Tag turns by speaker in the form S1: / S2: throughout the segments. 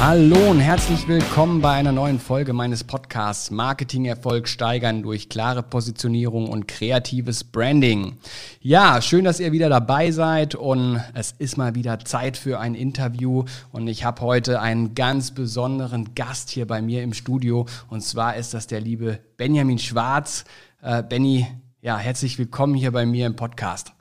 S1: Hallo und herzlich willkommen bei einer neuen Folge meines Podcasts Marketing-Erfolg steigern durch klare Positionierung und kreatives Branding. Ja, schön, dass ihr wieder dabei seid und es ist mal wieder Zeit für ein Interview und ich habe heute einen ganz besonderen Gast hier bei mir im Studio und zwar ist das der liebe Benjamin Schwarz. Äh, Benny, ja, herzlich willkommen hier bei mir im Podcast.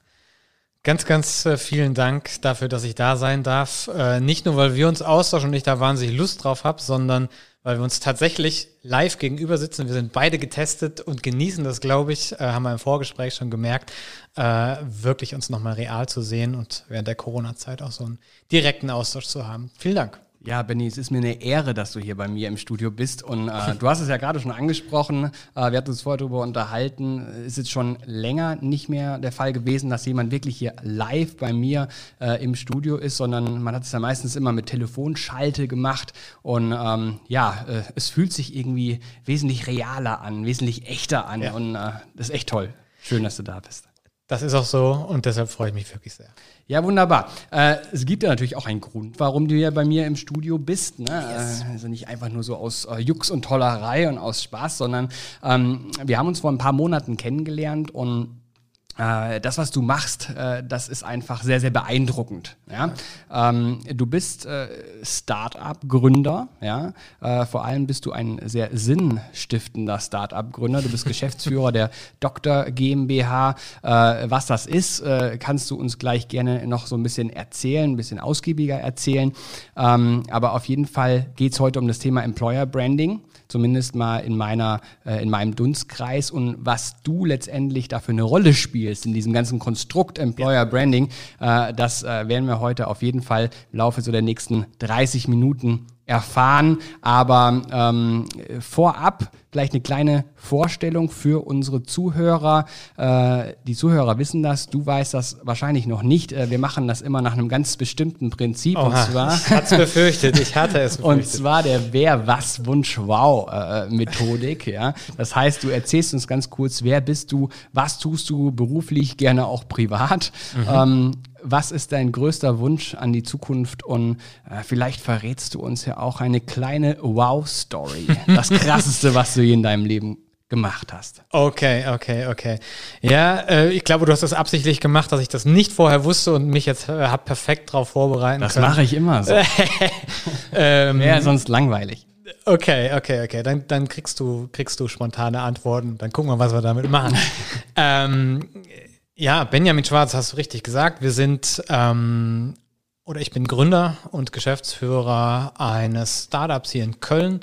S2: Ganz, ganz äh, vielen Dank dafür, dass ich da sein darf. Äh, nicht nur, weil wir uns austauschen und ich da wahnsinnig Lust drauf habe, sondern weil wir uns tatsächlich live gegenüber sitzen. Wir sind beide getestet und genießen das, glaube ich, äh, haben wir im Vorgespräch schon gemerkt, wirklich uns nochmal real zu sehen und während der Corona-Zeit auch so einen direkten Austausch zu haben. Vielen Dank.
S1: Ja, Benny, es ist mir eine Ehre, dass du hier bei mir im Studio bist. Und äh, du hast es ja gerade schon angesprochen. Äh, wir hatten uns vorher darüber unterhalten. Es ist schon länger nicht mehr der Fall gewesen, dass jemand wirklich hier live bei mir äh, im Studio ist, sondern man hat es ja meistens immer mit Telefonschalte gemacht. Und ähm, ja, äh, es fühlt sich irgendwie wesentlich realer an, wesentlich echter an. Ja. Und äh, das ist echt toll. Schön, dass du da bist.
S2: Das ist auch so und deshalb freue ich mich wirklich sehr.
S1: Ja, wunderbar. Äh, es gibt ja natürlich auch einen Grund, warum du ja bei mir im Studio bist. Ne? Yes. Äh, also nicht einfach nur so aus äh, Jux und Tollerei und aus Spaß, sondern ähm, wir haben uns vor ein paar Monaten kennengelernt und das, was du machst, äh, das ist einfach sehr, sehr beeindruckend. Ja? Ähm, du bist äh, Start-up-Gründer, ja? Äh, vor allem bist du ein sehr sinnstiftender Start-up-Gründer. Du bist Geschäftsführer der Dr. GmbH. Äh, was das ist, äh, kannst du uns gleich gerne noch so ein bisschen erzählen, ein bisschen ausgiebiger erzählen. Ähm, aber auf jeden Fall geht es heute um das Thema Employer Branding zumindest mal in meiner, äh, in meinem Dunstkreis. Und was du letztendlich da für eine Rolle spielst in diesem ganzen Konstrukt Employer Branding, äh, das äh, werden wir heute auf jeden Fall im Laufe so der nächsten 30 Minuten erfahren. Aber ähm, vorab vielleicht eine kleine Vorstellung für unsere Zuhörer. Äh, die Zuhörer wissen das, du weißt das wahrscheinlich noch nicht. Äh, wir machen das immer nach einem ganz bestimmten Prinzip.
S2: Oha, und zwar, ich hatte es befürchtet, ich hatte es
S1: befürchtet. Und zwar der Wer, Was, Wunsch, Wow äh, Methodik. ja? Das heißt, du erzählst uns ganz kurz, wer bist du, was tust du beruflich, gerne auch privat. Mhm. Ähm, was ist dein größter Wunsch an die Zukunft? Und äh, vielleicht verrätst du uns ja auch eine kleine Wow-Story. Das Krasseste, was du je in deinem Leben gemacht hast.
S2: Okay, okay, okay. Ja, äh, ich glaube, du hast das absichtlich gemacht, dass ich das nicht vorher wusste und mich jetzt äh, habe perfekt darauf vorbereiten
S1: das können. Das mache ich immer so. ähm, Wäre sonst langweilig.
S2: Okay, okay, okay. Dann, dann kriegst du kriegst du spontane Antworten. Dann gucken wir, was wir damit machen. ähm, ja, Benjamin Schwarz, hast du richtig gesagt. Wir sind ähm, oder ich bin Gründer und Geschäftsführer eines Startups hier in Köln.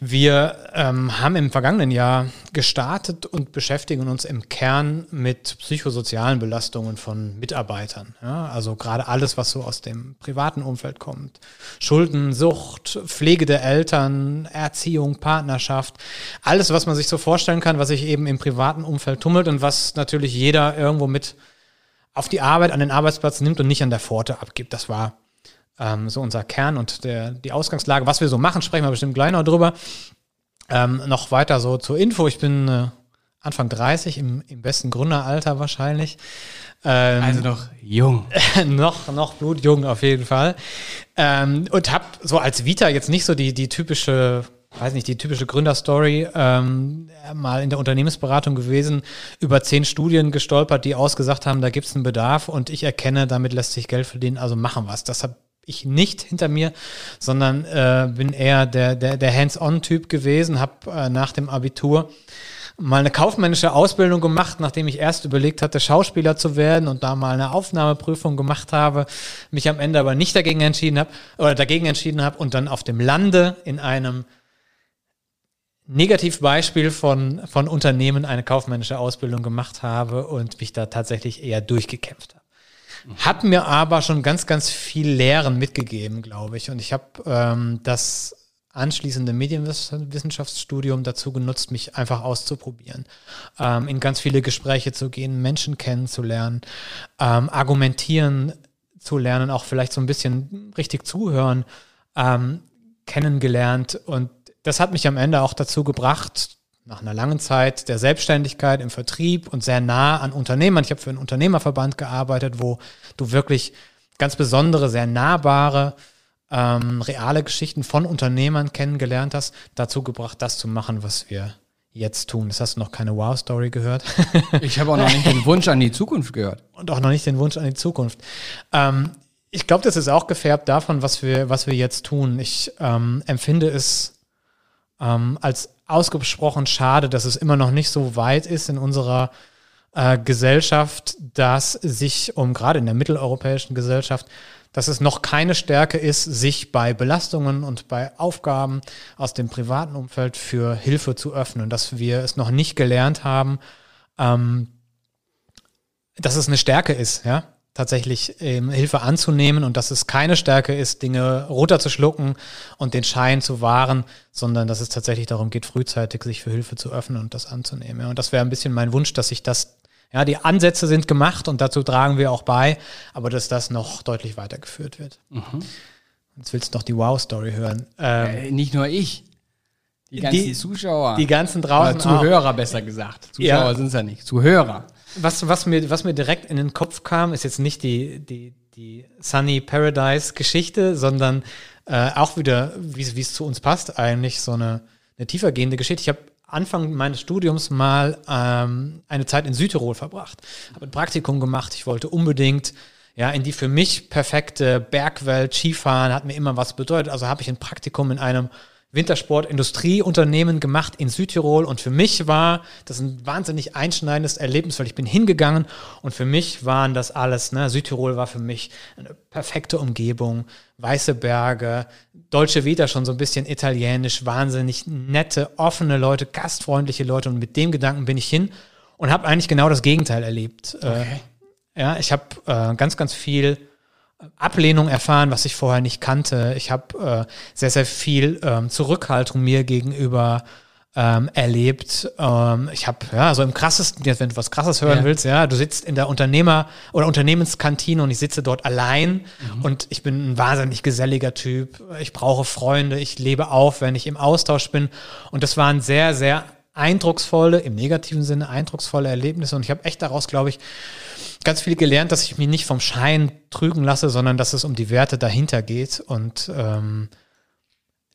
S2: Wir ähm, haben im vergangenen Jahr gestartet und beschäftigen uns im Kern mit psychosozialen Belastungen von Mitarbeitern. Ja, also gerade alles, was so aus dem privaten Umfeld kommt. Schulden, Sucht, Pflege der Eltern, Erziehung, Partnerschaft. Alles, was man sich so vorstellen kann, was sich eben im privaten Umfeld tummelt und was natürlich jeder irgendwo mit auf die Arbeit, an den Arbeitsplatz nimmt und nicht an der Pforte abgibt. Das war ähm, so unser Kern und der, die Ausgangslage. Was wir so machen, sprechen wir bestimmt gleich noch drüber. Ähm, noch weiter so zur Info. Ich bin äh, Anfang 30, im, im besten Gründeralter wahrscheinlich.
S1: Ähm, also noch jung.
S2: noch, noch blutjung auf jeden Fall. Ähm, und habe so als Vita jetzt nicht so die, die typische weiß nicht, die typische Gründerstory, ähm, mal in der Unternehmensberatung gewesen, über zehn Studien gestolpert, die ausgesagt haben, da gibt es einen Bedarf und ich erkenne, damit lässt sich Geld verdienen, also machen was. Das habe ich nicht hinter mir, sondern äh, bin eher der, der, der Hands-on-Typ gewesen, habe äh, nach dem Abitur mal eine kaufmännische Ausbildung gemacht, nachdem ich erst überlegt hatte, Schauspieler zu werden und da mal eine Aufnahmeprüfung gemacht habe, mich am Ende aber nicht dagegen entschieden habe oder dagegen entschieden habe und dann auf dem Lande in einem Negativbeispiel von, von Unternehmen eine kaufmännische Ausbildung gemacht habe und mich da tatsächlich eher durchgekämpft habe. Hat mir aber schon ganz, ganz viel Lehren mitgegeben, glaube ich. Und ich habe ähm, das anschließende Medienwissenschaftsstudium dazu genutzt, mich einfach auszuprobieren, ähm, in ganz viele Gespräche zu gehen, Menschen kennenzulernen, ähm, argumentieren zu lernen, auch vielleicht so ein bisschen richtig zuhören, ähm, kennengelernt und das hat mich am Ende auch dazu gebracht, nach einer langen Zeit der Selbstständigkeit im Vertrieb und sehr nah an Unternehmern. Ich habe für einen Unternehmerverband gearbeitet, wo du wirklich ganz besondere, sehr nahbare ähm, reale Geschichten von Unternehmern kennengelernt hast, dazu gebracht, das zu machen, was wir jetzt tun. Das hast du noch keine Wow-Story gehört.
S1: ich habe auch noch nicht den Wunsch an die Zukunft gehört.
S2: Und auch noch nicht den Wunsch an die Zukunft. Ähm, ich glaube, das ist auch gefärbt davon, was wir, was wir jetzt tun. Ich ähm, empfinde es ähm, als ausgesprochen schade, dass es immer noch nicht so weit ist in unserer äh, Gesellschaft, dass sich, um gerade in der mitteleuropäischen Gesellschaft, dass es noch keine Stärke ist, sich bei Belastungen und bei Aufgaben aus dem privaten Umfeld für Hilfe zu öffnen, dass wir es noch nicht gelernt haben, ähm, dass es eine Stärke ist, ja, tatsächlich ähm, Hilfe anzunehmen und dass es keine Stärke ist, Dinge runterzuschlucken und den Schein zu wahren, sondern dass es tatsächlich darum geht, frühzeitig sich für Hilfe zu öffnen und das anzunehmen. Ja. Und das wäre ein bisschen mein Wunsch, dass sich das, ja, die Ansätze sind gemacht und dazu tragen wir auch bei, aber dass das noch deutlich weitergeführt wird. Mhm. Jetzt willst du noch die Wow-Story hören.
S1: Ähm, äh, nicht nur ich.
S2: Die ganzen die, Zuschauer. Die ganzen
S1: draußen. Oder Zuhörer, auch. besser gesagt. Zuschauer ja. sind es ja nicht. Zuhörer.
S2: Was, was, mir, was mir direkt in den Kopf kam, ist jetzt nicht die, die, die Sunny Paradise Geschichte, sondern äh, auch wieder, wie es zu uns passt, eigentlich so eine, eine tiefergehende Geschichte. Ich habe Anfang meines Studiums mal ähm, eine Zeit in Südtirol verbracht, habe ein Praktikum gemacht. Ich wollte unbedingt ja, in die für mich perfekte Bergwelt, Skifahren, hat mir immer was bedeutet. Also habe ich ein Praktikum in einem Wintersport-Industrieunternehmen gemacht in Südtirol und für mich war das ein wahnsinnig einschneidendes Erlebnis, weil ich bin hingegangen und für mich waren das alles, ne, Südtirol war für mich eine perfekte Umgebung, weiße Berge, Dolce Vita schon so ein bisschen italienisch, wahnsinnig nette, offene Leute, gastfreundliche Leute und mit dem Gedanken bin ich hin und habe eigentlich genau das Gegenteil erlebt. Äh, okay. Äh, ja, ich habe äh, ganz, ganz viel Ablehnung erfahren, was ich vorher nicht kannte. Ich habe äh, sehr, sehr viel ähm, Zurückhaltung mir gegenüber ähm, erlebt. Ähm, ich habe, ja, so im krassesten, jetzt wenn du was krasses hören ja. willst, ja, du sitzt in der Unternehmer- oder Unternehmenskantine und ich sitze dort allein mhm. und ich bin ein wahnsinnig geselliger Typ. Ich brauche Freunde, ich lebe auf, wenn ich im Austausch bin. Und das waren sehr, sehr eindrucksvolle, im negativen Sinne eindrucksvolle Erlebnisse. Und ich habe echt daraus, glaube ich, ganz viel gelernt, dass ich mich nicht vom Schein trügen lasse, sondern dass es um die Werte dahinter geht. Und ähm,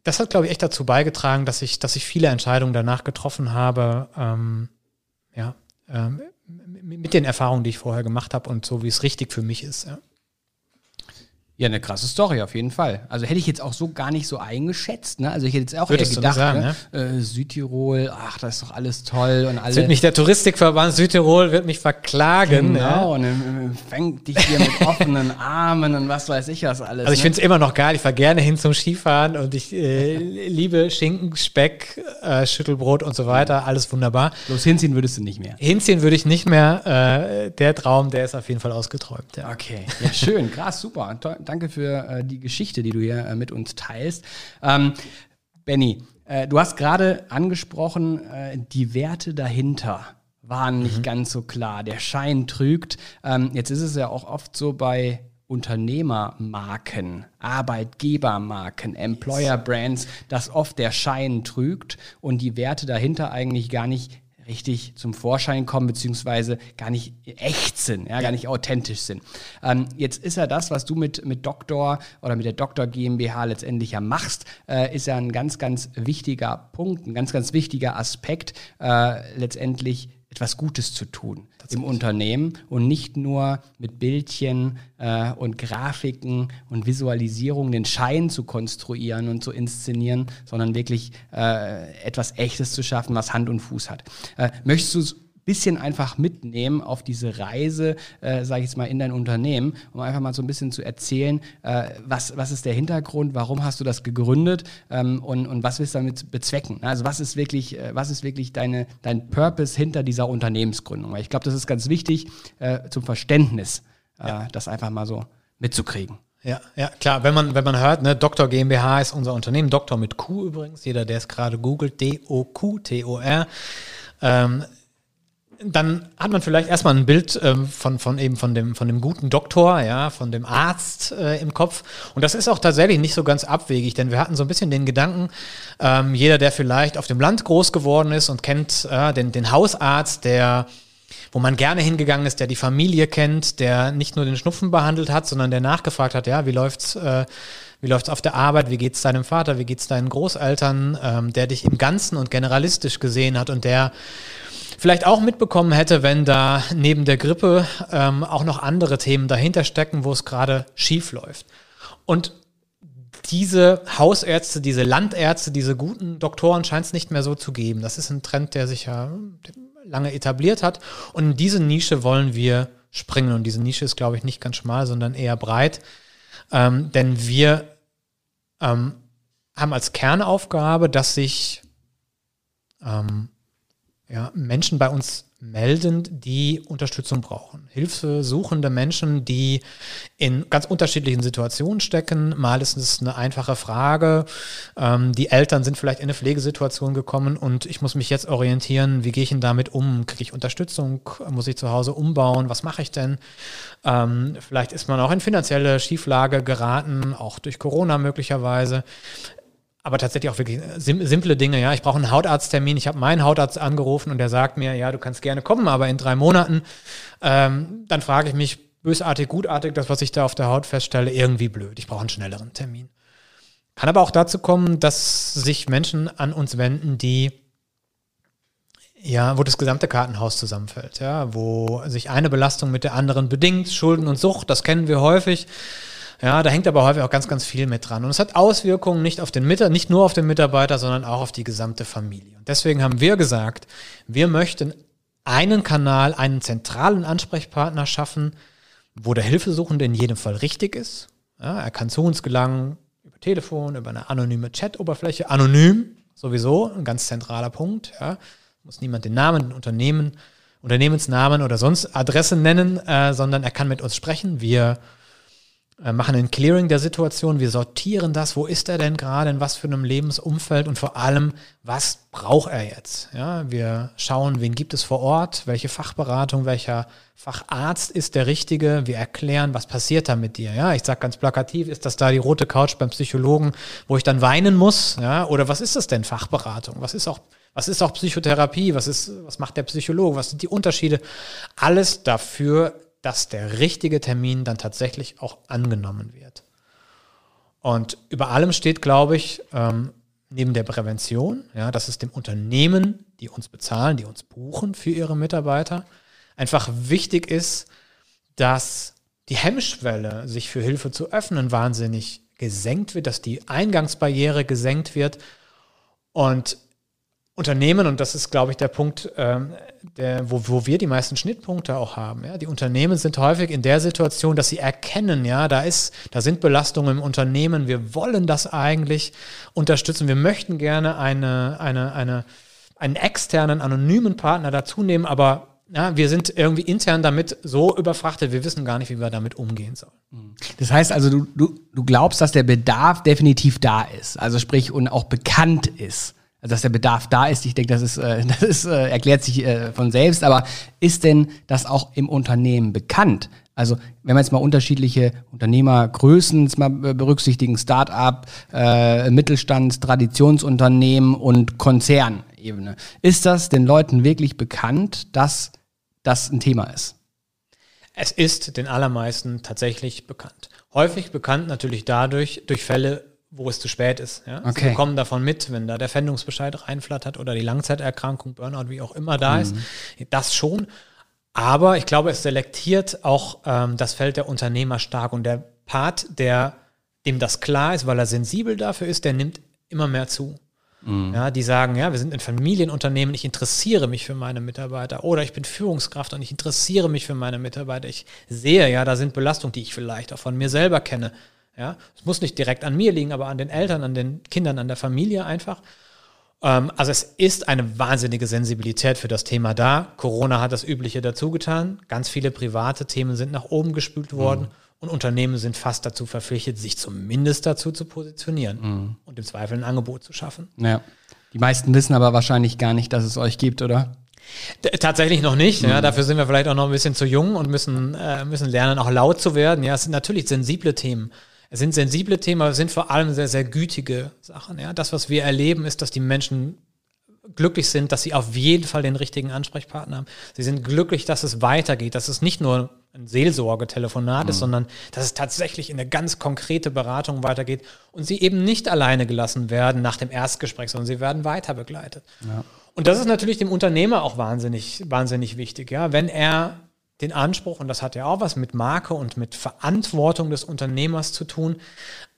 S2: das hat, glaube ich, echt dazu beigetragen, dass ich, dass ich viele Entscheidungen danach getroffen habe, ähm, ja, ähm, mit den Erfahrungen, die ich vorher gemacht habe und so, wie es richtig für mich ist. Ja.
S1: Ja, eine krasse Story auf jeden Fall. Also hätte ich jetzt auch so gar nicht so eingeschätzt. Ne? Also ich hätte jetzt auch Würdest eher gedacht, sagen, ne? äh, Südtirol, ach, das ist doch alles toll und alles.
S2: Wird mich der Touristikverband Südtirol wird mich verklagen.
S1: Genau, ja? und dann fängt dich hier mit offenen Armen und was weiß ich was alles.
S2: Also ich ne? finde es immer noch geil. Ich fahre gerne hin zum Skifahren und ich äh, liebe Schinken, Speck, äh, Schüttelbrot und so weiter. Alles wunderbar.
S1: Bloß hinziehen würdest du nicht mehr.
S2: Hinziehen würde ich nicht mehr. Äh, der Traum, der ist auf jeden Fall ausgeträumt.
S1: Ja. Okay, ja schön, krass, super. Toll danke für äh, die Geschichte, die du hier äh, mit uns teilst. Ähm, Benny, äh, du hast gerade angesprochen, äh, die Werte dahinter waren nicht mhm. ganz so klar. Der Schein trügt. Ähm, jetzt ist es ja auch oft so bei Unternehmermarken, Arbeitgebermarken, Employer Brands, dass oft der Schein trügt und die Werte dahinter eigentlich gar nicht richtig zum Vorschein kommen, beziehungsweise gar nicht echt sind, ja, gar nicht authentisch sind. Ähm, jetzt ist ja das, was du mit, mit Doktor oder mit der Doktor GmbH letztendlich ja machst, äh, ist ja ein ganz, ganz wichtiger Punkt, ein ganz, ganz wichtiger Aspekt, äh, letztendlich etwas Gutes zu tun im Unternehmen und nicht nur mit Bildchen äh, und Grafiken und Visualisierungen den Schein zu konstruieren und zu inszenieren, sondern wirklich äh, etwas Echtes zu schaffen, was Hand und Fuß hat. Äh, möchtest du bisschen einfach mitnehmen auf diese Reise, äh, sage ich jetzt mal, in dein Unternehmen, um einfach mal so ein bisschen zu erzählen, äh, was, was ist der Hintergrund, warum hast du das gegründet ähm, und, und was willst du damit bezwecken? Also was ist wirklich, äh, was ist wirklich deine, dein Purpose hinter dieser Unternehmensgründung? Weil ich glaube, das ist ganz wichtig äh, zum Verständnis, äh, ja. das einfach mal so mitzukriegen.
S2: Ja, ja, klar, wenn man, wenn man hört, ne, Doktor GmbH ist unser Unternehmen, Doktor mit Q übrigens, jeder, der es gerade googelt, D-O-Q-T-O-R. Ähm, dann hat man vielleicht erstmal ein Bild ähm, von, von eben von dem, von dem guten Doktor, ja, von dem Arzt äh, im Kopf. Und das ist auch tatsächlich nicht so ganz abwegig, denn wir hatten so ein bisschen den Gedanken, ähm, jeder, der vielleicht auf dem Land groß geworden ist und kennt äh, den, den Hausarzt, der wo man gerne hingegangen ist, der die Familie kennt, der nicht nur den Schnupfen behandelt hat, sondern der nachgefragt hat, ja, wie läuft's, äh, wie läuft's auf der Arbeit, wie geht's deinem Vater, wie geht's deinen Großeltern, ähm, der dich im Ganzen und generalistisch gesehen hat und der vielleicht auch mitbekommen hätte, wenn da neben der Grippe ähm, auch noch andere Themen dahinter stecken, wo es gerade schief läuft. Und diese Hausärzte, diese Landärzte, diese guten Doktoren scheint es nicht mehr so zu geben. Das ist ein Trend, der sich ja lange etabliert hat. Und in diese Nische wollen wir springen. Und diese Nische ist, glaube ich, nicht ganz schmal, sondern eher breit. Ähm, denn wir ähm, haben als Kernaufgabe, dass sich ähm, ja, Menschen bei uns melden, die Unterstützung brauchen. Hilfesuchende Menschen, die in ganz unterschiedlichen Situationen stecken. Mal ist es eine einfache Frage. Ähm, die Eltern sind vielleicht in eine Pflegesituation gekommen und ich muss mich jetzt orientieren, wie gehe ich denn damit um? Kriege ich Unterstützung? Muss ich zu Hause umbauen? Was mache ich denn? Ähm, vielleicht ist man auch in finanzielle Schieflage geraten, auch durch Corona möglicherweise aber tatsächlich auch wirklich sim simple Dinge. Ja, ich brauche einen Hautarzttermin. Ich habe meinen Hautarzt angerufen und der sagt mir, ja, du kannst gerne kommen, aber in drei Monaten. Ähm, dann frage ich mich, bösartig, gutartig, das, was ich da auf der Haut feststelle, irgendwie blöd. Ich brauche einen schnelleren Termin. Kann aber auch dazu kommen, dass sich Menschen an uns wenden, die ja, wo das gesamte Kartenhaus zusammenfällt, ja, wo sich eine Belastung mit der anderen bedingt, Schulden und Sucht, das kennen wir häufig. Ja, da hängt aber häufig auch ganz, ganz viel mit dran. Und es hat Auswirkungen nicht auf den Mitarbeiter, nicht nur auf den Mitarbeiter, sondern auch auf die gesamte Familie. Und deswegen haben wir gesagt, wir möchten einen Kanal, einen zentralen Ansprechpartner schaffen, wo der Hilfesuchende in jedem Fall richtig ist. Ja, er kann zu uns gelangen über Telefon, über eine anonyme Chat-Oberfläche, anonym sowieso, ein ganz zentraler Punkt. Ja. Muss niemand den Namen, den Unternehmen, Unternehmensnamen oder sonst Adresse nennen, äh, sondern er kann mit uns sprechen. Wir machen ein Clearing der Situation, wir sortieren das, wo ist er denn gerade, in was für einem Lebensumfeld und vor allem, was braucht er jetzt? Ja, wir schauen, wen gibt es vor Ort, welche Fachberatung, welcher Facharzt ist der richtige, wir erklären, was passiert da mit dir. Ja, ich sage ganz plakativ, ist das da die rote Couch beim Psychologen, wo ich dann weinen muss? Ja, oder was ist das denn Fachberatung? Was ist auch was ist auch Psychotherapie? Was ist, was macht der Psychologe? Was sind die Unterschiede? Alles dafür dass der richtige Termin dann tatsächlich auch angenommen wird. Und über allem steht, glaube ich, ähm, neben der Prävention, ja, dass es dem Unternehmen, die uns bezahlen, die uns buchen für ihre Mitarbeiter, einfach wichtig ist, dass die Hemmschwelle, sich für Hilfe zu öffnen, wahnsinnig gesenkt wird, dass die Eingangsbarriere gesenkt wird und Unternehmen, und das ist, glaube ich, der Punkt, ähm, der, wo, wo wir die meisten Schnittpunkte auch haben. Ja? Die Unternehmen sind häufig in der Situation, dass sie erkennen, ja, da ist, da sind Belastungen im Unternehmen, wir wollen das eigentlich unterstützen, wir möchten gerne eine, eine, eine, einen externen, anonymen Partner dazu nehmen, aber ja, wir sind irgendwie intern damit so überfrachtet, wir wissen gar nicht, wie wir damit umgehen sollen.
S1: Das heißt also, du, du, du glaubst, dass der Bedarf definitiv da ist, also sprich und auch bekannt ist also dass der Bedarf da ist. Ich denke, das ist, äh, das ist, äh, erklärt sich äh, von selbst. Aber ist denn das auch im Unternehmen bekannt? Also wenn man jetzt mal unterschiedliche Unternehmergrößen mal berücksichtigen, Start-up, äh, Mittelstand, Traditionsunternehmen und Konzernebene, ist das den Leuten wirklich bekannt, dass das ein Thema ist?
S2: Es ist den allermeisten tatsächlich bekannt. Häufig bekannt natürlich dadurch, durch Fälle, wo es zu spät ist. Ja? Okay. Sie bekommen davon mit, wenn da der Fendungsbescheid reinflattert oder die Langzeiterkrankung, Burnout, wie auch immer da mhm. ist. Das schon. Aber ich glaube, es selektiert auch ähm, das Feld der Unternehmer stark. Und der Part, der dem das klar ist, weil er sensibel dafür ist, der nimmt immer mehr zu. Mhm. Ja, die sagen, ja, wir sind ein Familienunternehmen, ich interessiere mich für meine Mitarbeiter oder ich bin Führungskraft und ich interessiere mich für meine Mitarbeiter. Ich sehe, ja, da sind Belastungen, die ich vielleicht auch von mir selber kenne. Ja, es muss nicht direkt an mir liegen, aber an den Eltern, an den Kindern, an der Familie einfach. Ähm, also es ist eine wahnsinnige Sensibilität für das Thema da. Corona hat das Übliche dazu getan. Ganz viele private Themen sind nach oben gespült worden. Mhm. Und Unternehmen sind fast dazu verpflichtet, sich zumindest dazu zu positionieren mhm. und im Zweifel ein Angebot zu schaffen.
S1: Ja. Die meisten wissen aber wahrscheinlich gar nicht, dass es euch gibt, oder?
S2: Tatsächlich noch nicht. Mhm. Ja, dafür sind wir vielleicht auch noch ein bisschen zu jung und müssen, äh, müssen lernen, auch laut zu werden. Ja, es sind natürlich sensible Themen. Es sind sensible Themen, aber es sind vor allem sehr, sehr gütige Sachen. Ja? Das, was wir erleben, ist, dass die Menschen glücklich sind, dass sie auf jeden Fall den richtigen Ansprechpartner haben. Sie sind glücklich, dass es weitergeht, dass es nicht nur ein Seelsorgetelefonat mhm. ist, sondern dass es tatsächlich in eine ganz konkrete Beratung weitergeht und sie eben nicht alleine gelassen werden nach dem Erstgespräch, sondern sie werden weiter begleitet. Ja. Und das ist natürlich dem Unternehmer auch wahnsinnig, wahnsinnig wichtig, ja. Wenn er den Anspruch, und das hat ja auch was mit Marke und mit Verantwortung des Unternehmers zu tun,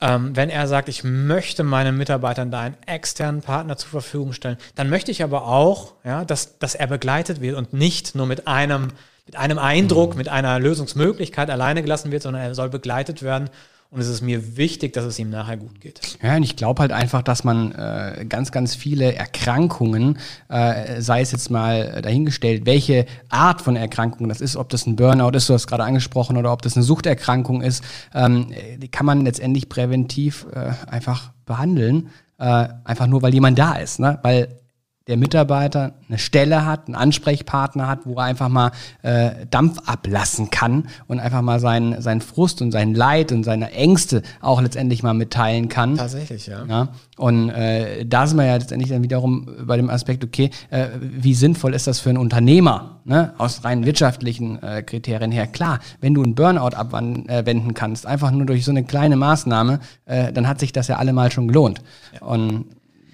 S2: ähm, wenn er sagt, ich möchte meinen Mitarbeitern da einen externen Partner zur Verfügung stellen, dann möchte ich aber auch, ja, dass, dass er begleitet wird und nicht nur mit einem, mit einem Eindruck, mhm. mit einer Lösungsmöglichkeit alleine gelassen wird, sondern er soll begleitet werden und es ist mir wichtig, dass es ihm nachher gut geht.
S1: Ja, und ich glaube halt einfach, dass man äh, ganz, ganz viele Erkrankungen, äh, sei es jetzt mal dahingestellt, welche Art von Erkrankung das ist, ob das ein Burnout ist, du hast gerade angesprochen, oder ob das eine Suchterkrankung ist, ähm, die kann man letztendlich präventiv äh, einfach behandeln. Äh, einfach nur, weil jemand da ist. Ne? Weil der Mitarbeiter eine Stelle hat, einen Ansprechpartner hat, wo er einfach mal äh, Dampf ablassen kann und einfach mal seinen, seinen Frust und sein Leid und seine Ängste auch letztendlich mal mitteilen kann.
S2: Tatsächlich, ja.
S1: ja? Und äh, da sind wir ja letztendlich dann wiederum bei dem Aspekt, okay, äh, wie sinnvoll ist das für einen Unternehmer, ne? aus rein wirtschaftlichen äh, Kriterien her? Klar, wenn du einen Burnout abwenden äh, kannst, einfach nur durch so eine kleine Maßnahme, äh, dann hat sich das ja allemal schon gelohnt. Ja. Und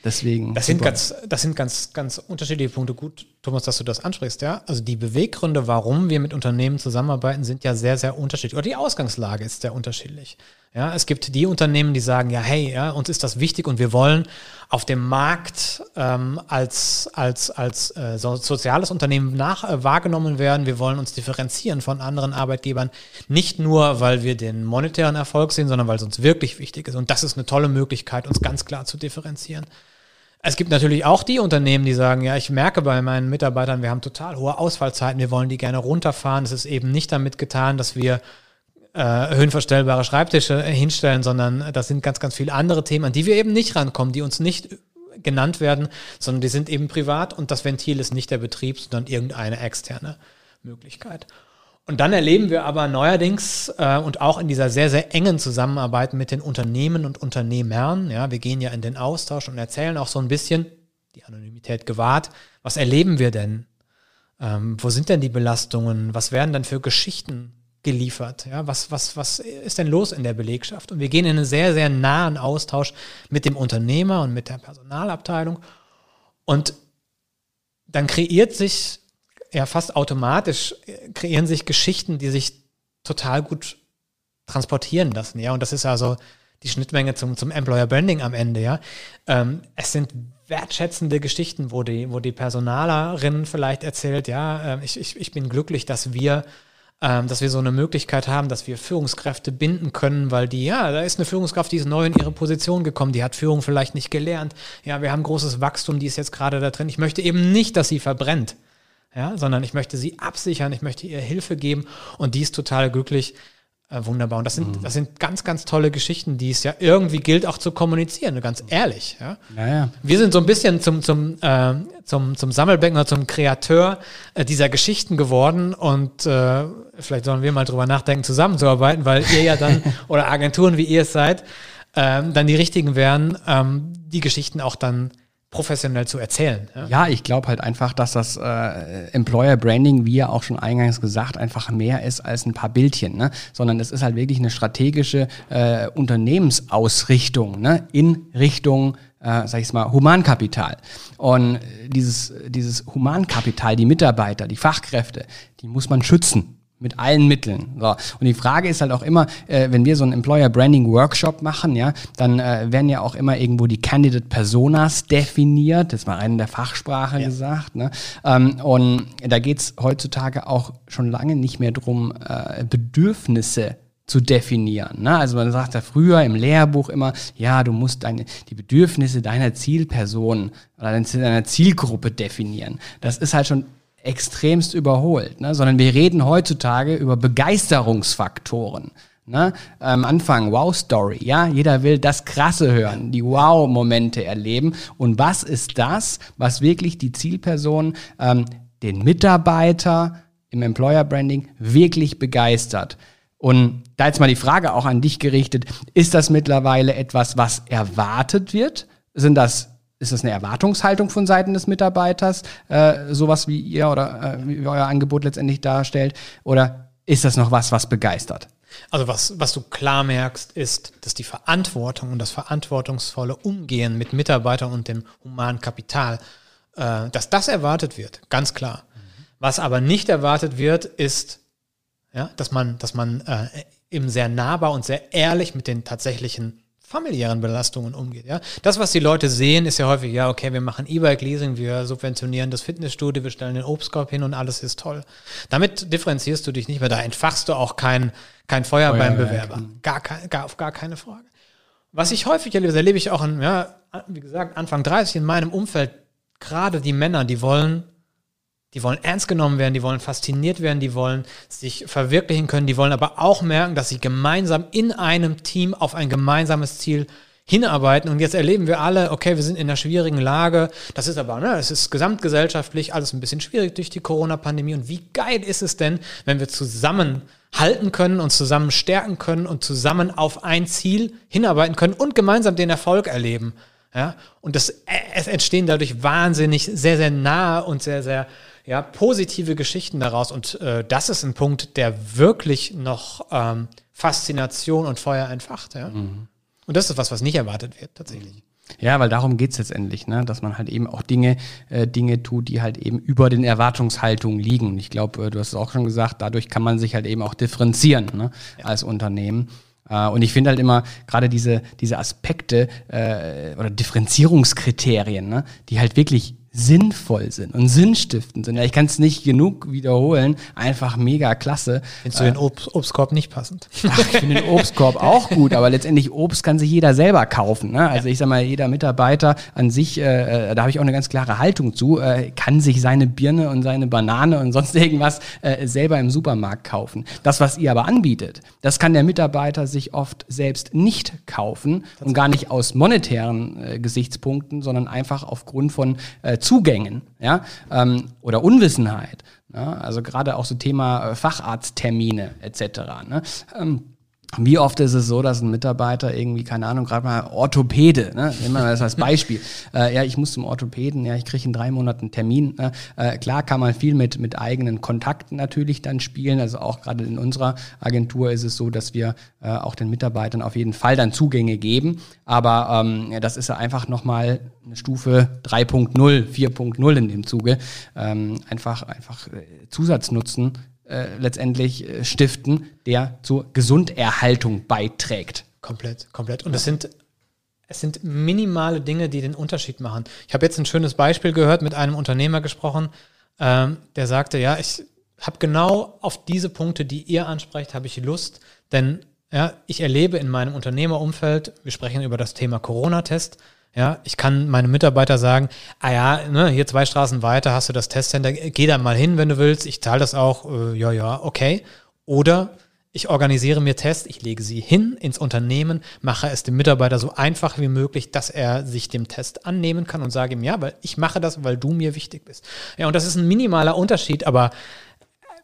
S1: Deswegen.
S2: Das sind ganz, das sind ganz, ganz unterschiedliche Punkte. Gut, Thomas, dass du das ansprichst, ja. Also die Beweggründe, warum wir mit Unternehmen zusammenarbeiten, sind ja sehr, sehr unterschiedlich. Oder die Ausgangslage ist sehr unterschiedlich. Ja, es gibt die Unternehmen, die sagen, ja, hey, ja, uns ist das wichtig und wir wollen auf dem Markt ähm, als, als, als äh, so soziales Unternehmen nach, äh, wahrgenommen werden. Wir wollen uns differenzieren von anderen Arbeitgebern. Nicht nur, weil wir den monetären Erfolg sehen, sondern weil es uns wirklich wichtig ist. Und das ist eine tolle Möglichkeit, uns ganz klar zu differenzieren. Es gibt natürlich auch die Unternehmen, die sagen, ja, ich merke bei meinen Mitarbeitern, wir haben total hohe Ausfallzeiten, wir wollen die gerne runterfahren. Es ist eben nicht damit getan, dass wir äh, höhenverstellbare Schreibtische hinstellen, sondern das sind ganz, ganz viele andere Themen, an die wir eben nicht rankommen, die uns nicht genannt werden, sondern die sind eben privat und das Ventil ist nicht der Betrieb, sondern irgendeine externe Möglichkeit. Und dann erleben wir aber neuerdings äh, und auch in dieser sehr, sehr engen Zusammenarbeit mit den Unternehmen und Unternehmern, ja, wir gehen ja in den Austausch und erzählen auch so ein bisschen, die Anonymität gewahrt, was erleben wir denn? Ähm, wo sind denn die Belastungen? Was werden denn für Geschichten geliefert? Ja, was, was, was ist denn los in der Belegschaft? Und wir gehen in einen sehr, sehr nahen Austausch mit dem Unternehmer und mit der Personalabteilung. Und dann kreiert sich ja fast automatisch äh, kreieren sich Geschichten, die sich total gut transportieren lassen, ja. Und das ist also die Schnittmenge zum, zum Employer Branding am Ende, ja. Ähm, es sind wertschätzende Geschichten, wo die, wo die Personalerin vielleicht erzählt, ja, äh, ich, ich, ich bin glücklich, dass wir ähm, dass wir so eine Möglichkeit haben, dass wir Führungskräfte binden können, weil die, ja, da ist eine Führungskraft, die ist neu in ihre Position gekommen, die hat Führung vielleicht nicht gelernt. Ja, wir haben großes Wachstum, die ist jetzt gerade da drin. Ich möchte eben nicht, dass sie verbrennt ja, sondern ich möchte sie absichern, ich möchte ihr Hilfe geben und die ist total glücklich. Äh, wunderbar. Und das sind, mhm. das sind ganz, ganz tolle Geschichten, die es ja irgendwie gilt auch zu kommunizieren, ganz ehrlich. Ja?
S1: Naja.
S2: Wir sind so ein bisschen zum, zum, äh, zum, zum Sammelbecken oder zum Kreateur äh, dieser Geschichten geworden und äh, vielleicht sollen wir mal drüber nachdenken, zusammenzuarbeiten, weil ihr ja dann, oder Agenturen wie ihr es seid, ähm, dann die richtigen wären, ähm, die Geschichten auch dann professionell zu erzählen.
S1: Ja, ja ich glaube halt einfach, dass das äh, Employer Branding, wie ja auch schon eingangs gesagt, einfach mehr ist als ein paar Bildchen, ne? sondern es ist halt wirklich eine strategische äh, Unternehmensausrichtung ne? in Richtung äh, sag ich mal, Humankapital. Und dieses, dieses Humankapital, die Mitarbeiter, die Fachkräfte, die muss man schützen mit allen Mitteln. So. Und die Frage ist halt auch immer, äh, wenn wir so einen Employer Branding Workshop machen, ja, dann äh, werden ja auch immer irgendwo die Candidate Personas definiert, das war eine der Fachsprache ja. gesagt. Ne? Ähm, und da geht's heutzutage auch schon lange nicht mehr drum, äh, Bedürfnisse zu definieren. Ne? Also man sagt ja früher im Lehrbuch immer, ja, du musst deine, die Bedürfnisse deiner Zielperson oder deiner Zielgruppe definieren. Das ist halt schon extremst überholt, ne? sondern wir reden heutzutage über Begeisterungsfaktoren. Ne? Am Anfang Wow-Story, ja, jeder will das Krasse hören, die Wow-Momente erleben. Und was ist das, was wirklich die Zielperson, ähm, den Mitarbeiter im Employer Branding wirklich begeistert? Und da jetzt mal die Frage auch an dich gerichtet, ist das mittlerweile etwas, was erwartet wird? Sind das ist das eine Erwartungshaltung von Seiten des Mitarbeiters, äh, sowas wie ihr oder äh, wie euer Angebot letztendlich darstellt? Oder ist das noch was, was begeistert?
S2: Also was, was du klar merkst, ist, dass die Verantwortung und das verantwortungsvolle Umgehen mit Mitarbeitern und dem humanen Kapital, äh, dass das erwartet wird, ganz klar. Mhm. Was aber nicht erwartet wird, ist, ja, dass man, dass man äh, eben sehr nahbar und sehr ehrlich mit den tatsächlichen familiären Belastungen umgeht. Ja? Das, was die Leute sehen, ist ja häufig, ja, okay, wir machen E-Bike-Leasing, wir subventionieren das Fitnessstudio, wir stellen den Obstkorb hin und alles ist toll. Damit differenzierst du dich nicht mehr, da entfachst du auch kein, kein Feuer, beim Bewerber. Gar, gar, auf gar keine Frage. Was ich häufig erlebe, das erlebe ich auch in, ja, wie gesagt, Anfang 30 in meinem Umfeld, gerade die Männer, die wollen die wollen ernst genommen werden, die wollen fasziniert werden, die wollen sich verwirklichen können, die wollen aber auch merken, dass sie gemeinsam in einem Team auf ein gemeinsames Ziel hinarbeiten. Und jetzt erleben wir alle, okay, wir sind in einer schwierigen Lage. Das ist aber, ne, es ist gesamtgesellschaftlich alles ein bisschen schwierig durch die Corona-Pandemie. Und wie geil ist es denn, wenn wir zusammen halten können und zusammen stärken können und zusammen auf ein Ziel hinarbeiten können und gemeinsam den Erfolg erleben. Ja, und das, es entstehen dadurch wahnsinnig sehr, sehr nahe und sehr, sehr ja, positive Geschichten daraus. Und äh, das ist ein Punkt, der wirklich noch ähm, Faszination und Feuer entfacht. Ja? Mhm. Und das ist was, was nicht erwartet wird, tatsächlich.
S1: Ja, weil darum geht es letztendlich, ne? dass man halt eben auch Dinge, äh, Dinge tut, die halt eben über den Erwartungshaltungen liegen. Und ich glaube, äh, du hast es auch schon gesagt, dadurch kann man sich halt eben auch differenzieren ne? Ja. als Unternehmen. Äh, und ich finde halt immer gerade diese, diese Aspekte äh, oder Differenzierungskriterien, ne? die halt wirklich sinnvoll sind und sinnstiftend sind. Ja, ich kann es nicht genug wiederholen. Einfach mega klasse.
S2: Findest du den Obst Obstkorb nicht passend?
S1: Ach, ich finde den Obstkorb auch gut, aber letztendlich Obst kann sich jeder selber kaufen. Ne? Also ja. ich sag mal, jeder Mitarbeiter an sich, äh, äh, da habe ich auch eine ganz klare Haltung zu, äh, kann sich seine Birne und seine Banane und sonst irgendwas äh, selber im Supermarkt kaufen. Das, was ihr aber anbietet, das kann der Mitarbeiter sich oft selbst nicht kaufen und gar nicht aus monetären äh, Gesichtspunkten, sondern einfach aufgrund von äh, Zugängen ja, ähm, oder Unwissenheit. Ja, also gerade auch so Thema äh, Facharzttermine etc. Ne? Ähm, wie oft ist es so, dass ein Mitarbeiter irgendwie, keine Ahnung, gerade mal Orthopäde, ne? nehmen wir das als Beispiel. äh, ja, ich muss zum Orthopäden, ja, ich kriege in drei Monaten Termin. Ne? Äh, klar kann man viel mit, mit eigenen Kontakten natürlich dann spielen. Also auch gerade in unserer Agentur ist es so, dass wir äh, auch den Mitarbeitern auf jeden Fall dann Zugänge geben. Aber ähm, ja, das ist ja einfach nochmal eine Stufe 3.0, 4.0 in dem Zuge. Ähm, einfach, einfach äh, Zusatznutzen äh, letztendlich äh, stiften, der zur Gesunderhaltung beiträgt.
S2: Komplett, komplett. Und es sind es sind minimale Dinge, die den Unterschied machen. Ich habe jetzt ein schönes Beispiel gehört, mit einem Unternehmer gesprochen, ähm, der sagte, ja, ich habe genau auf diese Punkte, die ihr ansprecht, habe ich Lust, denn ja, ich erlebe in meinem Unternehmerumfeld, wir sprechen über das Thema Corona-Test, ja, ich kann meinem Mitarbeiter sagen, ah ja, ne, hier zwei Straßen weiter hast du das Testcenter, geh da mal hin, wenn du willst, ich zahle das auch, äh, ja, ja, okay. Oder ich organisiere mir Tests, ich lege sie hin ins Unternehmen, mache es dem Mitarbeiter so einfach wie möglich, dass er sich dem Test annehmen kann und sage ihm, ja, weil ich mache das, weil du mir wichtig bist. Ja, und das ist ein minimaler Unterschied, aber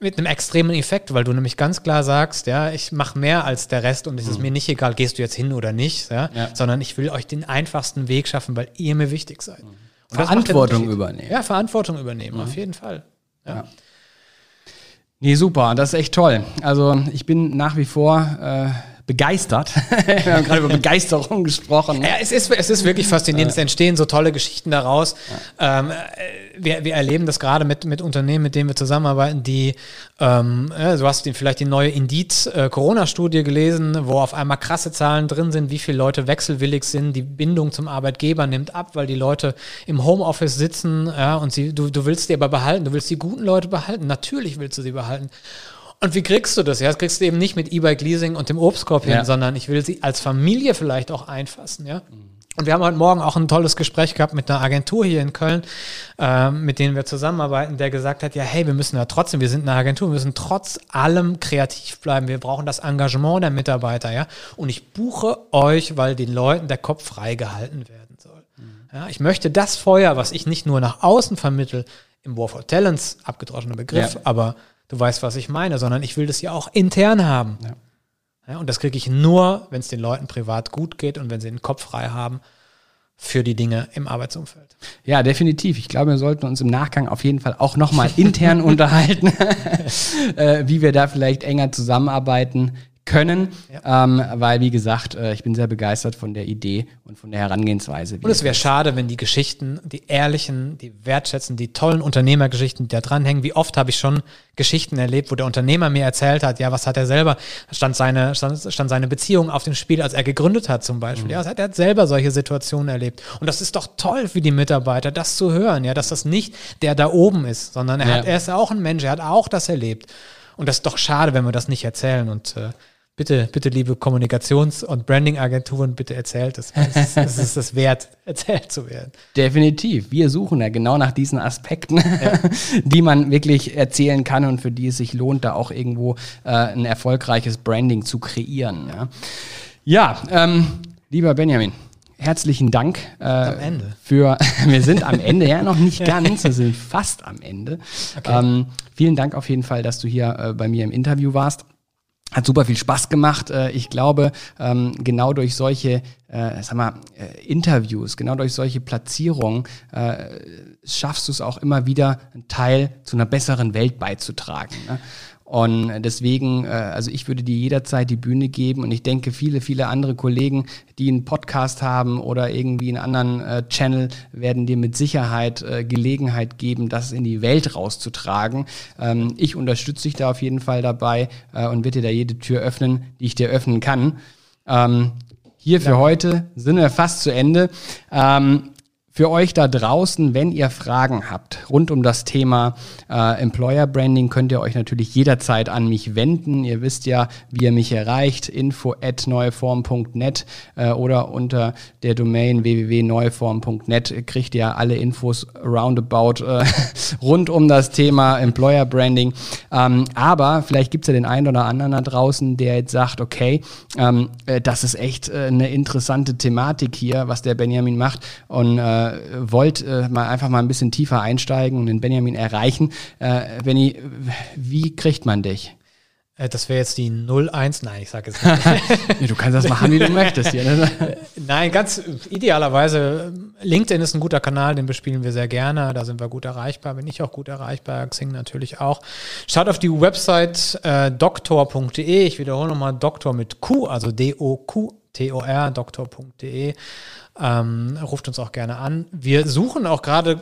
S2: mit einem extremen Effekt, weil du nämlich ganz klar sagst, ja, ich mache mehr als der Rest und es ist mhm. mir nicht egal, gehst du jetzt hin oder nicht, ja, ja, sondern ich will euch den einfachsten Weg schaffen, weil ihr mir wichtig seid. Mhm.
S1: Verantwortung übernehmen.
S2: Ja, Verantwortung übernehmen, mhm. auf jeden Fall. Ja. ja.
S1: Nee, super, das ist echt toll. Also ich bin nach wie vor äh, begeistert. Wir haben gerade über Begeisterung gesprochen.
S2: Ja, es ist, es ist wirklich faszinierend. Es entstehen so tolle Geschichten daraus. Ja. Ähm, wir, wir erleben das gerade mit, mit Unternehmen, mit denen wir zusammenarbeiten, die, ähm, ja, du hast vielleicht die neue Indeed-Corona-Studie äh, gelesen, wo auf einmal krasse Zahlen drin sind, wie viele Leute wechselwillig sind. Die Bindung zum Arbeitgeber nimmt ab, weil die Leute im Homeoffice sitzen ja, und sie, du, du willst die aber behalten. Du willst die guten Leute behalten. Natürlich willst du sie behalten. Und wie kriegst du das? Ja, das kriegst du eben nicht mit E-Bike Leasing und dem Obstkorb hin, ja. sondern ich will sie als Familie vielleicht auch einfassen, ja. Und wir haben heute Morgen auch ein tolles Gespräch gehabt mit einer Agentur hier in Köln, äh, mit denen wir zusammenarbeiten, der gesagt hat, ja, hey, wir müssen ja trotzdem, wir sind eine Agentur, wir müssen trotz allem kreativ bleiben. Wir brauchen das Engagement der Mitarbeiter, ja. Und ich buche euch, weil den Leuten der Kopf freigehalten werden soll. Mhm. Ja, ich möchte das Feuer, was ich nicht nur nach außen vermittel, im War for Talents, abgedroschener Begriff, ja. aber du weißt, was ich meine, sondern ich will das ja auch intern haben. Ja. ja und das kriege ich nur, wenn es den Leuten privat gut geht und wenn sie den Kopf frei haben. für die Dinge im Arbeitsumfeld.
S1: Ja, definitiv. Ich glaube, wir sollten uns im Nachgang auf jeden Fall auch nochmal intern unterhalten, äh, wie wir da vielleicht enger zusammenarbeiten können, ja. ähm, weil wie gesagt, äh, ich bin sehr begeistert von der Idee und von der Herangehensweise.
S2: Und es wäre schade, wenn die Geschichten, die ehrlichen, die wertschätzen, die tollen Unternehmergeschichten, die da dranhängen. Wie oft habe ich schon Geschichten erlebt, wo der Unternehmer mir erzählt hat, ja, was hat er selber, stand seine, stand, stand seine Beziehung auf dem Spiel, als er gegründet hat zum Beispiel. Mhm. Ja, er hat selber solche Situationen erlebt. Und das ist doch toll für die Mitarbeiter, das zu hören, ja, dass das nicht der da oben ist, sondern er, ja. hat, er ist auch ein Mensch, er hat auch das erlebt. Und das ist doch schade, wenn wir das nicht erzählen. Und äh, bitte, bitte, liebe Kommunikations- und Branding-Agenturen, bitte erzählt es. Es ist, es das wert, erzählt zu werden.
S1: Definitiv. Wir suchen ja genau nach diesen Aspekten, ja. die man wirklich erzählen kann und für die es sich lohnt, da auch irgendwo äh, ein erfolgreiches Branding zu kreieren. Ja, ja ähm, lieber Benjamin. Herzlichen Dank
S2: äh, am Ende.
S1: für. wir sind am Ende, ja noch nicht ganz, wir sind fast am Ende. Okay. Ähm, vielen Dank auf jeden Fall, dass du hier äh, bei mir im Interview warst. Hat super viel Spaß gemacht. Äh, ich glaube, ähm, genau durch solche äh, sag mal, äh, Interviews, genau durch solche Platzierungen schaffst du es auch immer wieder, einen Teil zu einer besseren Welt beizutragen. Ne? Und deswegen, äh, also ich würde dir jederzeit die Bühne geben und ich denke, viele, viele andere Kollegen, die einen Podcast haben oder irgendwie einen anderen äh, Channel, werden dir mit Sicherheit äh, Gelegenheit geben, das in die Welt rauszutragen. Ähm, ich unterstütze dich da auf jeden Fall dabei und werde dir da jede Tür öffnen, die ich dir öffnen kann. Ähm, hier für heute sind wir fast zu Ende. Ähm, für euch da draußen, wenn ihr Fragen habt rund um das Thema äh, Employer Branding, könnt ihr euch natürlich jederzeit an mich wenden. Ihr wisst ja, wie ihr mich erreicht, info at neueform.net äh, oder unter der Domain www.neueform.net kriegt ihr alle Infos roundabout äh, rund um das Thema Employer Branding. Ähm, aber vielleicht gibt es ja den einen oder anderen da draußen, der jetzt sagt, okay, ähm, äh, das ist echt äh, eine interessante Thematik hier, was der Benjamin macht und äh, wollt äh, mal einfach mal ein bisschen tiefer einsteigen und den Benjamin erreichen, äh, Benny, wie kriegt man dich?
S2: Äh, das wäre jetzt die 01. Nein, ich sage es nicht.
S1: ja, du kannst das machen, wie du möchtest hier. Ne?
S2: Nein, ganz idealerweise. LinkedIn ist ein guter Kanal, den bespielen wir sehr gerne. Da sind wir gut erreichbar. Bin ich auch gut erreichbar. Xing natürlich auch. Schaut auf die Website äh, doktor.de. Ich wiederhole nochmal Doktor mit Q, also D-O-Q-T-O-R, doktor.de. Ähm, ruft uns auch gerne an. Wir suchen auch gerade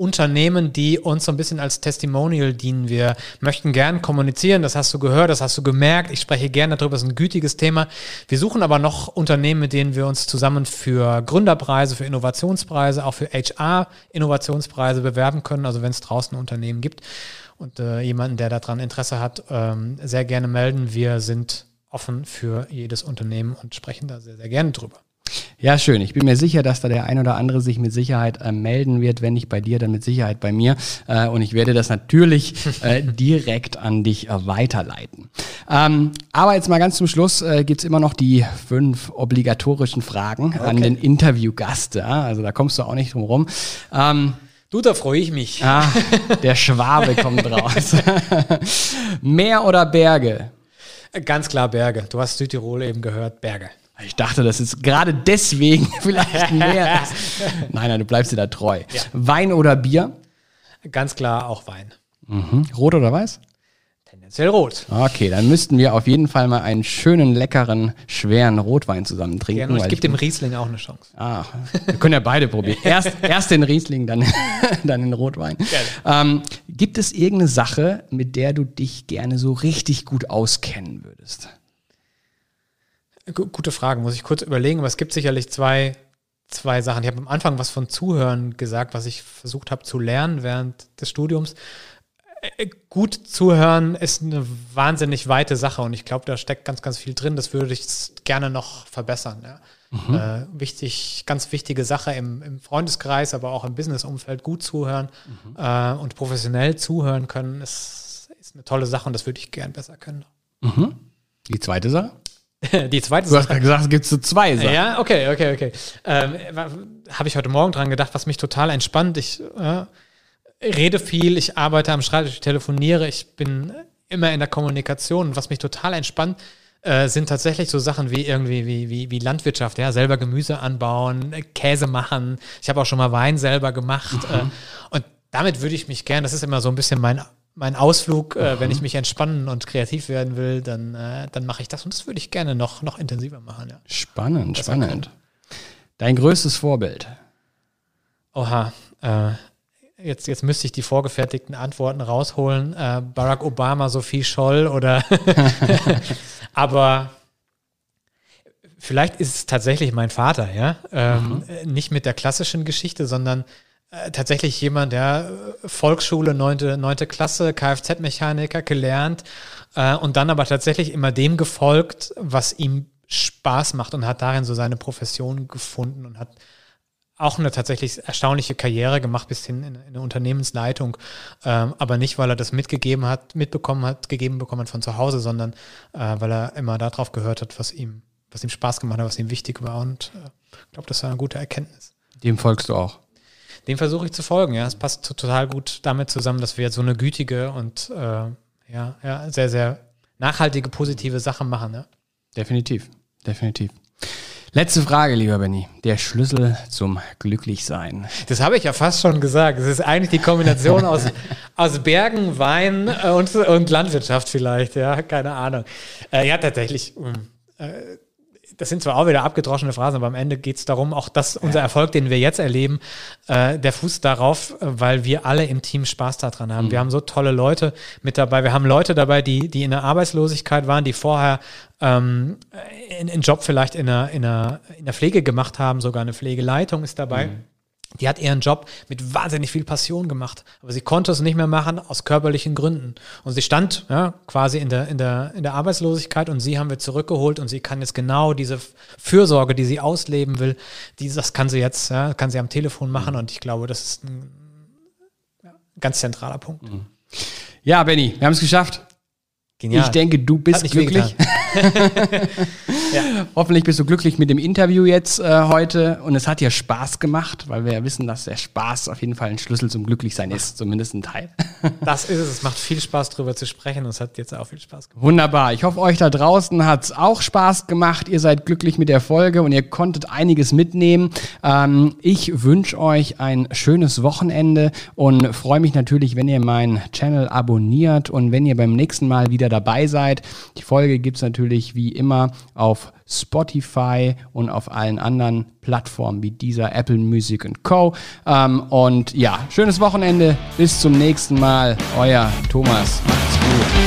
S2: Unternehmen, die uns so ein bisschen als Testimonial dienen. Wir möchten gern kommunizieren, das hast du gehört, das hast du gemerkt. Ich spreche gerne darüber, das ist ein gütiges Thema. Wir suchen aber noch Unternehmen, mit denen wir uns zusammen für Gründerpreise, für Innovationspreise, auch für HR-Innovationspreise bewerben können. Also wenn es draußen Unternehmen gibt und äh, jemanden, der daran Interesse hat, ähm, sehr gerne melden. Wir sind offen für jedes Unternehmen und sprechen da sehr, sehr gerne drüber.
S1: Ja, schön. Ich bin mir sicher, dass da der ein oder andere sich mit Sicherheit äh, melden wird. Wenn nicht bei dir, dann mit Sicherheit bei mir. Äh, und ich werde das natürlich äh, direkt an dich äh, weiterleiten. Ähm, aber jetzt mal ganz zum Schluss äh, gibt's immer noch die fünf obligatorischen Fragen okay. an den Interviewgast. Ja? Also da kommst du auch nicht drum rum.
S2: Ähm, Du, da freue ich mich.
S1: Ah, der Schwabe kommt raus. Meer oder Berge?
S2: Ganz klar Berge. Du hast Südtirol eben gehört, Berge.
S1: Ich dachte, das ist gerade deswegen vielleicht mehr. nein, nein, du bleibst dir da treu. Ja. Wein oder Bier?
S2: Ganz klar auch Wein.
S1: Mhm. Rot oder weiß?
S2: Tendenziell rot.
S1: Okay, dann müssten wir auf jeden Fall mal einen schönen, leckeren, schweren Rotwein zusammen trinken.
S2: Gerne, ich gebe dem Riesling auch eine Chance.
S1: Ah, wir können ja beide probieren. Erst, erst den Riesling, dann, dann den Rotwein. Ähm, gibt es irgendeine Sache, mit der du dich gerne so richtig gut auskennen würdest?
S2: Gute Frage, muss ich kurz überlegen, aber es gibt sicherlich zwei, zwei Sachen. Ich habe am Anfang was von Zuhören gesagt, was ich versucht habe zu lernen während des Studiums. Äh, gut zuhören ist eine wahnsinnig weite Sache und ich glaube, da steckt ganz, ganz viel drin. Das würde ich gerne noch verbessern. Ja. Mhm. Äh, wichtig, ganz wichtige Sache im, im, Freundeskreis, aber auch im Businessumfeld gut zuhören mhm. äh, und professionell zuhören können, ist, ist eine tolle Sache und das würde ich gern besser können.
S1: Mhm. Die zweite Sache?
S2: Die zweite
S1: Du hast gerade gesagt, es gibt so zwei Sachen.
S2: Ja, okay, okay, okay. Ähm, Habe ich heute Morgen dran gedacht, was mich total entspannt. Ich äh, rede viel, ich arbeite am Schreibtisch, ich telefoniere, ich bin immer in der Kommunikation. Und was mich total entspannt, äh, sind tatsächlich so Sachen wie irgendwie wie, wie, wie Landwirtschaft, ja, selber Gemüse anbauen, Käse machen. Ich habe auch schon mal Wein selber gemacht. Mhm. Äh, und damit würde ich mich gern, das ist immer so ein bisschen mein, mein Ausflug, äh, wenn ich mich entspannen und kreativ werden will, dann, äh, dann mache ich das und das würde ich gerne noch, noch intensiver machen. Ja.
S1: Spannend, das spannend. Dein größtes Vorbild?
S2: Oha, äh, jetzt, jetzt müsste ich die vorgefertigten Antworten rausholen. Äh, Barack Obama, Sophie Scholl oder aber vielleicht ist es tatsächlich mein Vater, ja. Ähm, mhm. Nicht mit der klassischen Geschichte, sondern äh, tatsächlich jemand, der äh, Volksschule, neunte, neunte Klasse, Kfz-Mechaniker gelernt äh, und dann aber tatsächlich immer dem gefolgt, was ihm Spaß macht und hat darin so seine Profession gefunden und hat auch eine tatsächlich erstaunliche Karriere gemacht bis hin in, in eine Unternehmensleitung, ähm, aber nicht, weil er das mitgegeben hat, mitbekommen hat, gegeben bekommen hat von zu Hause, sondern äh, weil er immer darauf gehört hat, was ihm, was ihm Spaß gemacht hat, was ihm wichtig war und äh, ich äh, glaube, das war eine gute Erkenntnis.
S1: Dem folgst du auch.
S2: Dem versuche ich zu folgen, ja. Es passt total gut damit zusammen, dass wir jetzt so eine gütige und äh, ja, ja, sehr, sehr nachhaltige, positive Sachen machen. Ja.
S1: Definitiv, definitiv. Letzte Frage, lieber Benny. Der Schlüssel zum Glücklichsein.
S2: Das habe ich ja fast schon gesagt. Es ist eigentlich die Kombination aus, aus Bergen, Wein äh, und, und Landwirtschaft vielleicht. Ja, keine Ahnung. Äh, ja, tatsächlich. Äh, das sind zwar auch wieder abgedroschene Phrasen, aber am Ende geht es darum, auch dass unser Erfolg, den wir jetzt erleben, äh, der fußt darauf, weil wir alle im Team Spaß daran haben. Mhm. Wir haben so tolle Leute mit dabei. Wir haben Leute dabei, die, die in der Arbeitslosigkeit waren, die vorher ähm, einen Job vielleicht in der, in, der, in der Pflege gemacht haben, sogar eine Pflegeleitung ist dabei. Mhm. Die hat ihren Job mit wahnsinnig viel Passion gemacht, aber sie konnte es nicht mehr machen aus körperlichen Gründen. Und sie stand ja, quasi in der, in, der, in der Arbeitslosigkeit und sie haben wir zurückgeholt und sie kann jetzt genau diese Fürsorge, die sie ausleben will, die, das kann sie jetzt, ja, kann sie am Telefon machen und ich glaube, das ist ein ganz zentraler Punkt. Mhm.
S1: Ja, Benny, wir haben es geschafft. Genial. Ich denke, du bist glücklich. ja. Hoffentlich bist du glücklich mit dem Interview jetzt äh, heute und es hat dir Spaß gemacht, weil wir ja wissen, dass der Spaß auf jeden Fall ein Schlüssel zum Glücklichsein ist, zumindest ein Teil.
S2: das ist es. Es macht viel Spaß, darüber zu sprechen und es hat jetzt auch viel Spaß
S1: gemacht. Wunderbar. Ich hoffe, euch da draußen hat es auch Spaß gemacht. Ihr seid glücklich mit der Folge und ihr konntet einiges mitnehmen. Ähm, ich wünsche euch ein schönes Wochenende und freue mich natürlich, wenn ihr meinen Channel abonniert und wenn ihr beim nächsten Mal wieder dabei seid. Die Folge gibt es natürlich wie immer auf Spotify und auf allen anderen Plattformen wie dieser Apple Music Co. Ähm, und ja, schönes Wochenende. Bis zum nächsten Mal. Euer Thomas. Macht's gut.